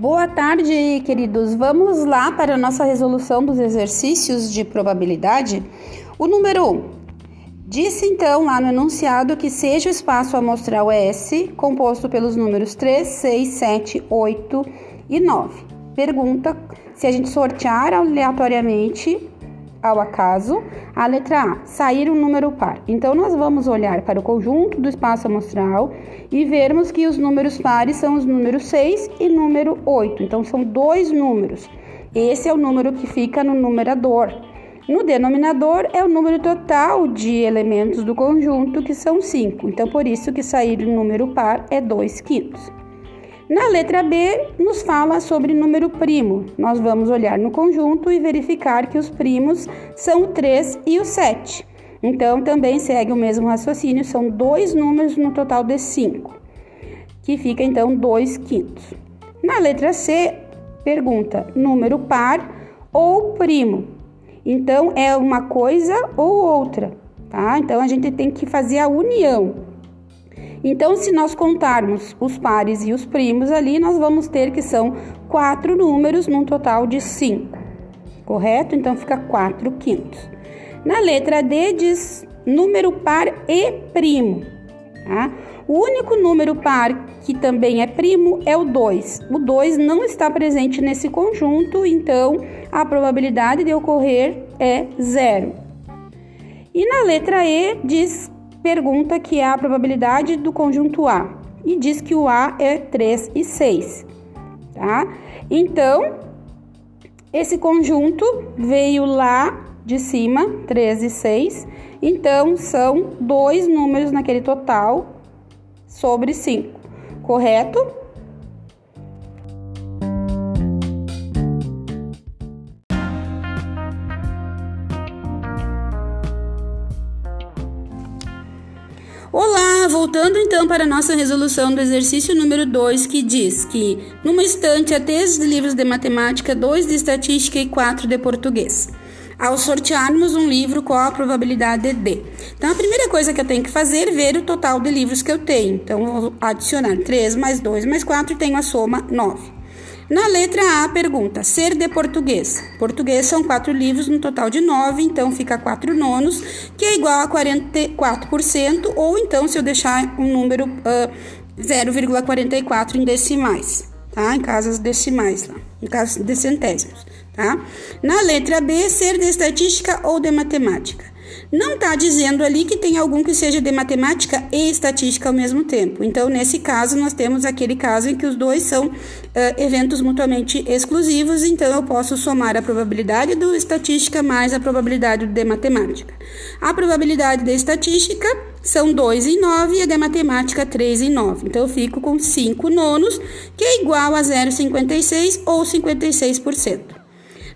Boa tarde, queridos. Vamos lá para a nossa resolução dos exercícios de probabilidade. O número 1. Um, disse então lá no enunciado que seja o espaço amostral S composto pelos números 3, 6, 7, 8 e 9. Pergunta se a gente sortear aleatoriamente ao acaso, a letra A, sair um número par. Então, nós vamos olhar para o conjunto do espaço amostral e vermos que os números pares são os números 6 e número 8. Então, são dois números. Esse é o número que fica no numerador. No denominador é o número total de elementos do conjunto, que são 5. Então, por isso que sair um número par é 2 quintos. Na letra B, nos fala sobre número primo. Nós vamos olhar no conjunto e verificar que os primos são o 3 e o 7. Então, também segue o mesmo raciocínio, são dois números no total de 5, que fica então 2 quintos. Na letra C, pergunta número par ou primo. Então, é uma coisa ou outra, tá? Então, a gente tem que fazer a união. Então, se nós contarmos os pares e os primos ali, nós vamos ter que são quatro números num total de cinco, correto? Então, fica quatro quintos. Na letra D diz número par e primo, tá? O único número par que também é primo é o 2. O 2 não está presente nesse conjunto, então a probabilidade de ocorrer é zero. E na letra E diz pergunta que é a probabilidade do conjunto A e diz que o A é 3 e 6, tá? Então, esse conjunto veio lá de cima, 3 e 6, então são dois números naquele total sobre 5, correto? Voltando então para a nossa resolução do exercício número 2, que diz que numa estante há três livros de matemática, dois de estatística e quatro de português. Ao sortearmos um livro, qual a probabilidade de? Então, a primeira coisa que eu tenho que fazer é ver o total de livros que eu tenho. Então, eu vou adicionar 3 mais 2 mais 4 e tenho a soma 9. Na letra A, pergunta: ser de português. Português são quatro livros no total de nove, então fica quatro nonos, que é igual a 44%, ou então se eu deixar um número uh, 0,44 em decimais, tá? Em casas decimais lá, em casas de centésimos, tá? Na letra B, ser de estatística ou de matemática. Não está dizendo ali que tem algum que seja de matemática e estatística ao mesmo tempo. Então, nesse caso, nós temos aquele caso em que os dois são uh, eventos mutuamente exclusivos, então eu posso somar a probabilidade do estatística mais a probabilidade de matemática. A probabilidade de estatística são 2 em 9 e a de matemática 3 em 9. Então, eu fico com 5 nonos, que é igual a 0,56 ou 56%.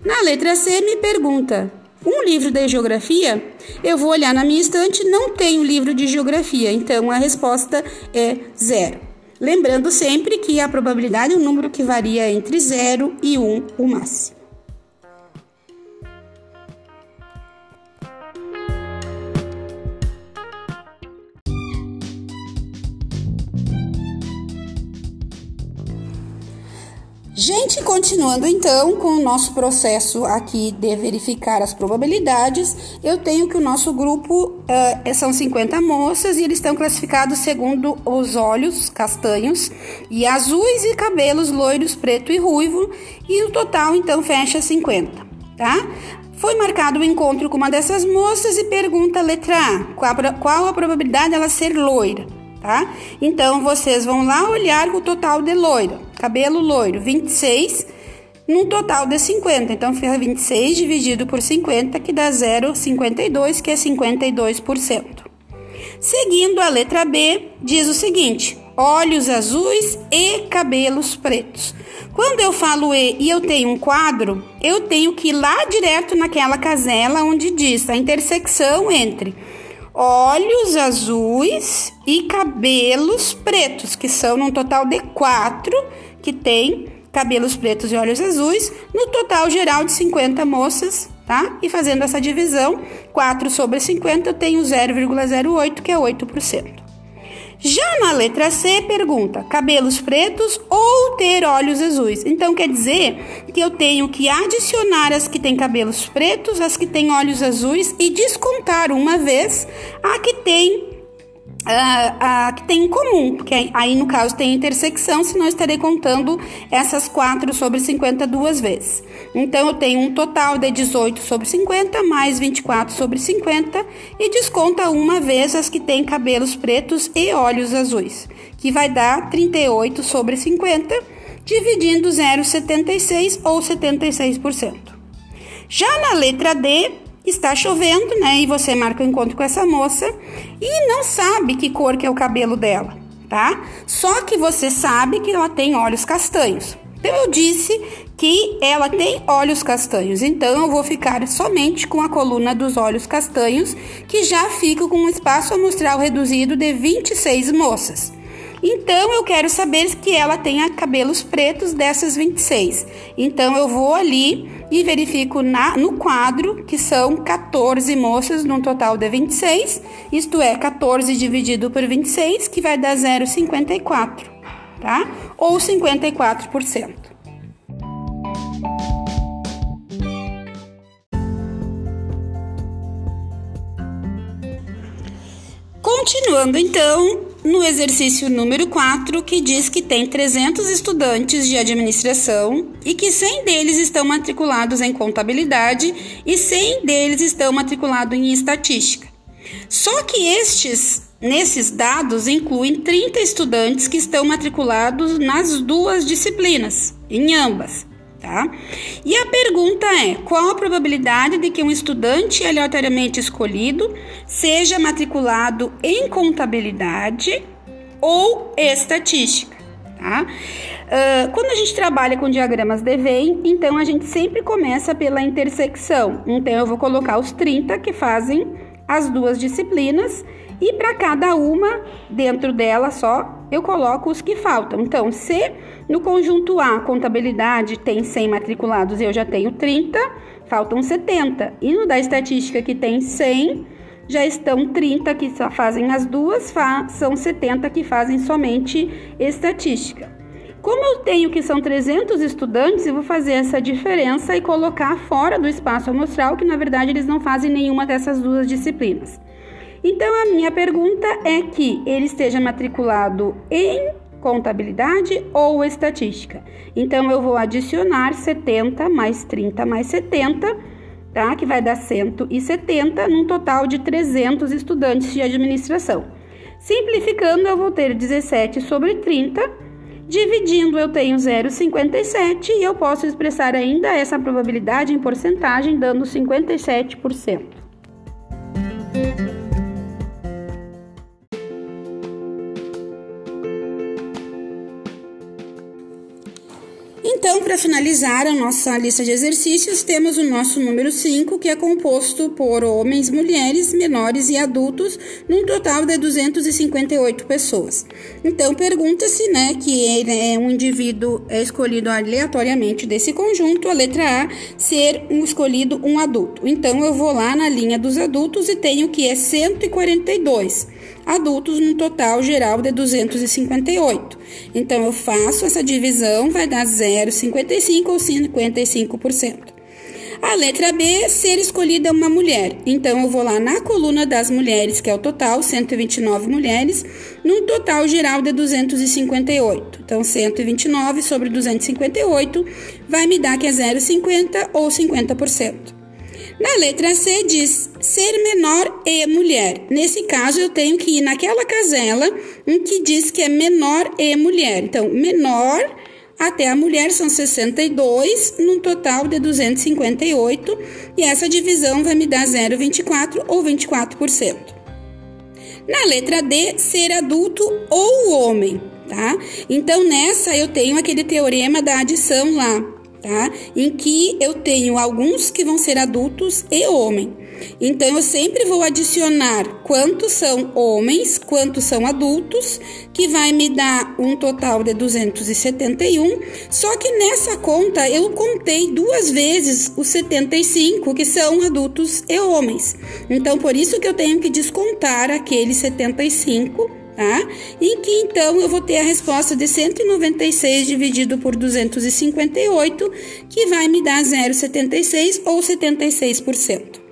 Na letra C, me pergunta um livro de geografia, eu vou olhar na minha estante, não tenho livro de geografia, então a resposta é zero. Lembrando sempre que a probabilidade é um número que varia entre 0 e 1 um, o máximo. Gente, continuando então com o nosso processo aqui de verificar as probabilidades, eu tenho que o nosso grupo uh, são 50 moças e eles estão classificados segundo os olhos castanhos e azuis e cabelos loiros, preto e ruivo, e o total então fecha 50, tá? Foi marcado o encontro com uma dessas moças e pergunta a letra A, qual a, probabilidade dela ser loira? tá? Então vocês vão lá olhar o total de loiro. Cabelo loiro, 26 num total de 50. Então fica 26 dividido por 50, que dá 0,52, que é 52%. Seguindo a letra B, diz o seguinte: olhos azuis e cabelos pretos. Quando eu falo E e eu tenho um quadro, eu tenho que ir lá direto naquela casela onde diz a intersecção entre olhos azuis e cabelos pretos, que são num total de quatro que tem cabelos pretos e olhos azuis, no total geral de 50 moças, tá? E fazendo essa divisão, 4 sobre 50, eu tenho 0,08, que é 8%. Já na letra C, pergunta: cabelos pretos ou ter olhos azuis? Então quer dizer que eu tenho que adicionar as que têm cabelos pretos, as que têm olhos azuis e descontar uma vez a que tem a, a, que tem em comum, que aí no caso tem intersecção, senão eu estarei contando essas 4 sobre 50 duas vezes. Então eu tenho um total de 18 sobre 50 mais 24 sobre 50 e desconta uma vez as que têm cabelos pretos e olhos azuis, que vai dar 38 sobre 50, dividindo 0,76 ou 76%. Já na letra D, está chovendo, né? E você marca o encontro com essa moça e não sabe que cor que é o cabelo dela, tá? Só que você sabe que ela tem olhos castanhos. Então eu disse que ela tem olhos castanhos, então eu vou ficar somente com a coluna dos olhos castanhos, que já fica com um espaço amostral reduzido de 26 moças. Então eu quero saber que ela tenha cabelos pretos dessas 26. Então eu vou ali e verifico na, no quadro que são 14 moças num total de 26, isto é, 14 dividido por 26, que vai dar 0,54, tá? Ou 54%. Continuando então, no exercício número 4, que diz que tem 300 estudantes de administração e que 100 deles estão matriculados em contabilidade e 100 deles estão matriculados em estatística. Só que estes, nesses dados, incluem 30 estudantes que estão matriculados nas duas disciplinas, em ambas tá? E a pergunta é: qual a probabilidade de que um estudante aleatoriamente escolhido seja matriculado em contabilidade ou estatística? Tá? Uh, quando a gente trabalha com diagramas de Venn, então a gente sempre começa pela intersecção. Então eu vou colocar os 30 que fazem as duas disciplinas e para cada uma, dentro dela só, eu coloco os que faltam. Então, se no conjunto A, contabilidade tem 100 matriculados eu já tenho 30, faltam 70. E no da estatística que tem 100, já estão 30 que só fazem as duas, são 70 que fazem somente estatística. Como eu tenho que são 300 estudantes, eu vou fazer essa diferença e colocar fora do espaço amostral, que na verdade eles não fazem nenhuma dessas duas disciplinas. Então a minha pergunta é que ele esteja matriculado em contabilidade ou estatística. Então eu vou adicionar 70 mais 30 mais 70, tá? Que vai dar 170 num total de 300 estudantes de administração. Simplificando, eu vou ter 17 sobre 30 Dividindo, eu tenho 0,57 e eu posso expressar ainda essa probabilidade em porcentagem, dando 57%. Para finalizar a nossa lista de exercícios, temos o nosso número 5, que é composto por homens, mulheres, menores e adultos, num total de 258 pessoas. Então, pergunta-se, né, que ele é um indivíduo é escolhido aleatoriamente desse conjunto, a letra A, ser um escolhido um adulto. Então, eu vou lá na linha dos adultos e tenho que é 142 adultos num total geral de 258. Então, eu faço essa divisão, vai dar 0,55 ou 55%. A letra B, ser escolhida uma mulher. Então, eu vou lá na coluna das mulheres, que é o total, 129 mulheres, num total geral de 258. Então, 129 sobre 258 vai me dar que é 0,50 ou 50%. Na letra C diz ser menor e mulher. Nesse caso, eu tenho que ir naquela casela em que diz que é menor e mulher. Então, menor até a mulher são 62, num total de 258, e essa divisão vai me dar 0,24 ou 24%. Na letra D, ser adulto ou homem, tá? Então, nessa eu tenho aquele teorema da adição lá, tá? Em que eu tenho alguns que vão ser adultos e homem. Então eu sempre vou adicionar quantos são homens, quantos são adultos, que vai me dar um total de 271. Só que nessa conta eu contei duas vezes os 75 que são adultos e homens. Então por isso que eu tenho que descontar aqueles 75 tá? Em que então eu vou ter a resposta de 196 dividido por 258, que vai me dar 0,76 ou 76%.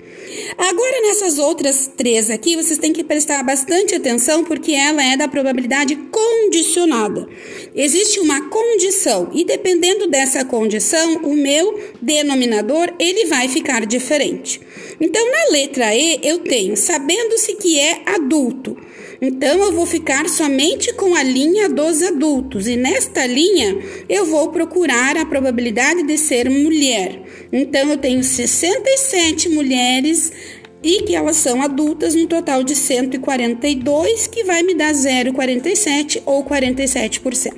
Agora, nessas outras três aqui, vocês têm que prestar bastante atenção porque ela é da probabilidade condicionada. Existe uma condição e dependendo dessa condição, o meu denominador ele vai ficar diferente. Então, na letra E, eu tenho sabendo-se que é adulto. Então, eu vou ficar somente com a linha dos adultos, e nesta linha eu vou procurar a probabilidade de ser mulher. Então, eu tenho 67 mulheres e que elas são adultas, no total de 142, que vai me dar 0,47 ou 47%.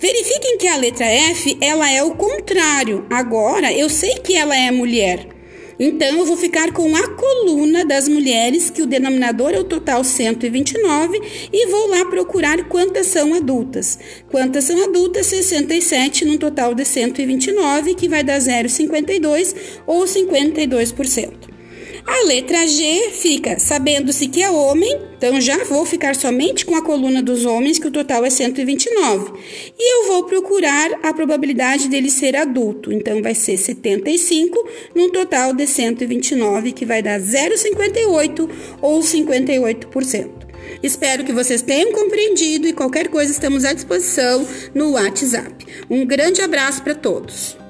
Verifiquem que a letra F, ela é o contrário. Agora, eu sei que ela é mulher. Então, eu vou ficar com a coluna das mulheres, que o denominador é o total 129, e vou lá procurar quantas são adultas. Quantas são adultas? 67 num total de 129, que vai dar 0,52 ou 52%. A letra G fica sabendo-se que é homem, então já vou ficar somente com a coluna dos homens, que o total é 129. E eu vou procurar a probabilidade dele ser adulto, então vai ser 75 num total de 129, que vai dar 0,58 ou 58%. Espero que vocês tenham compreendido e qualquer coisa estamos à disposição no WhatsApp. Um grande abraço para todos.